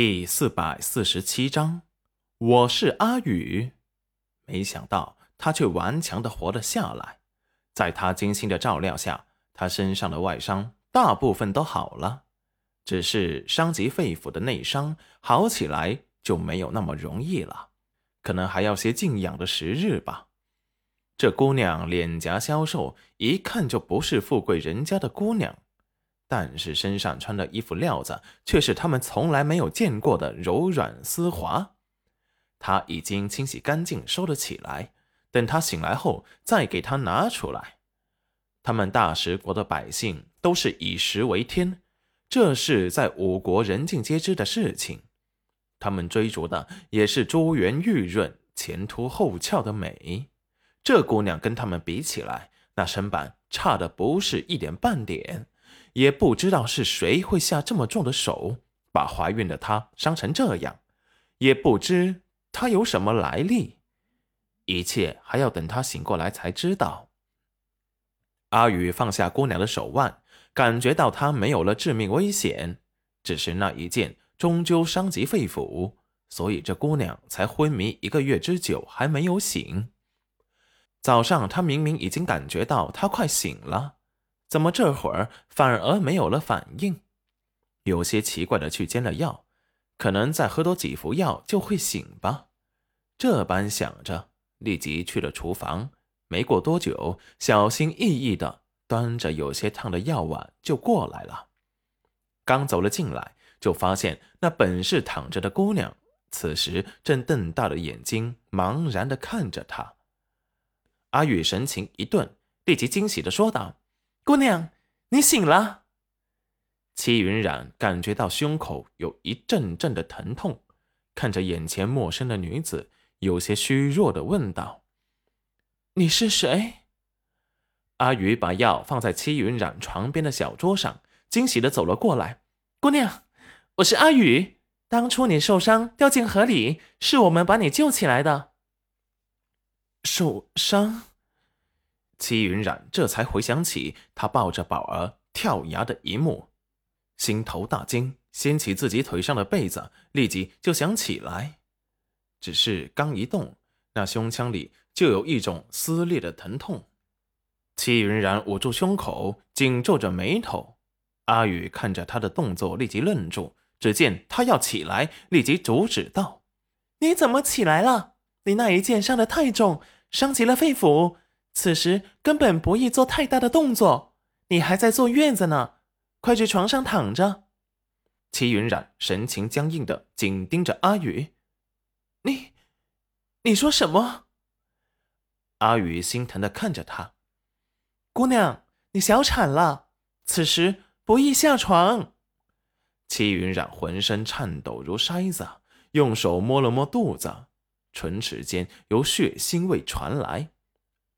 第四百四十七章，我是阿宇。没想到他却顽强的活了下来。在他精心的照料下，他身上的外伤大部分都好了，只是伤及肺腑的内伤好起来就没有那么容易了，可能还要些静养的时日吧。这姑娘脸颊消瘦，一看就不是富贵人家的姑娘。但是身上穿的衣服料子却是他们从来没有见过的柔软丝滑。他已经清洗干净，收了起来。等他醒来后，再给他拿出来。他们大食国的百姓都是以食为天，这是在五国人尽皆知的事情。他们追逐的也是珠圆玉润、前凸后翘的美。这姑娘跟他们比起来，那身板差的不是一点半点。也不知道是谁会下这么重的手，把怀孕的她伤成这样，也不知她有什么来历，一切还要等她醒过来才知道。阿宇放下姑娘的手腕，感觉到她没有了致命危险，只是那一剑终究伤及肺腑，所以这姑娘才昏迷一个月之久还没有醒。早上他明明已经感觉到她快醒了。怎么这会儿反而没有了反应？有些奇怪的去煎了药，可能再喝多几服药就会醒吧。这般想着，立即去了厨房。没过多久，小心翼翼的端着有些烫的药碗就过来了。刚走了进来，就发现那本是躺着的姑娘，此时正瞪大了眼睛，茫然的看着他。阿宇神情一顿，立即惊喜的说道。姑娘，你醒了。戚云染感觉到胸口有一阵阵的疼痛，看着眼前陌生的女子，有些虚弱的问道：“你是谁？”阿宇把药放在戚云染床边的小桌上，惊喜的走了过来：“姑娘，我是阿宇。当初你受伤掉进河里，是我们把你救起来的。”受伤。戚云染这才回想起他抱着宝儿跳崖的一幕，心头大惊，掀起自己腿上的被子，立即就想起来。只是刚一动，那胸腔里就有一种撕裂的疼痛。戚云染捂住胸口，紧皱着眉头。阿宇看着他的动作，立即愣住。只见他要起来，立即阻止道：“你怎么起来了？你那一剑伤得太重，伤及了肺腑。”此时根本不宜做太大的动作，你还在坐月子呢，快去床上躺着。齐云染神情僵硬的紧盯着阿宇，你，你说什么？阿宇心疼的看着他，姑娘，你小产了，此时不宜下床。齐云染浑身颤抖如筛子，用手摸了摸肚子，唇齿间有血腥味传来。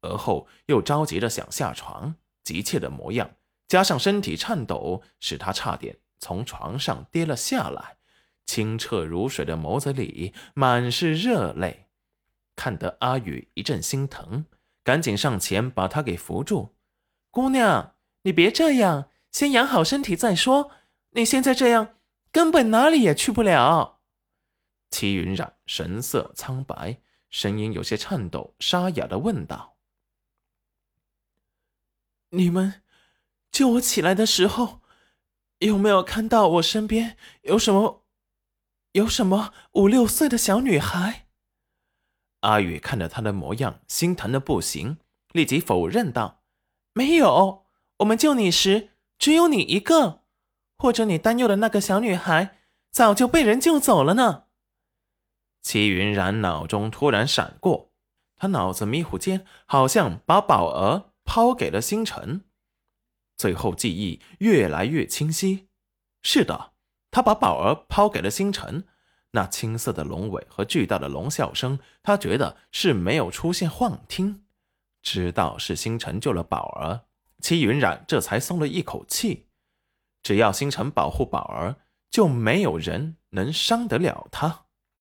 而后又着急着想下床，急切的模样，加上身体颤抖，使他差点从床上跌了下来。清澈如水的眸子里满是热泪，看得阿宇一阵心疼，赶紧上前把他给扶住。姑娘，你别这样，先养好身体再说。你现在这样，根本哪里也去不了。齐云染神色苍白，声音有些颤抖，沙哑的问道。你们救我起来的时候，有没有看到我身边有什么有什么五六岁的小女孩？阿宇看着她的模样，心疼的不行，立即否认道：“没有，我们救你时只有你一个，或者你担忧的那个小女孩早就被人救走了呢。”齐云然脑中突然闪过，他脑子迷糊间好像把宝儿。抛给了星辰，最后记忆越来越清晰。是的，他把宝儿抛给了星辰。那青色的龙尾和巨大的龙啸声，他觉得是没有出现幻听。知道是星辰救了宝儿，齐云染这才松了一口气。只要星辰保护宝儿，就没有人能伤得了他。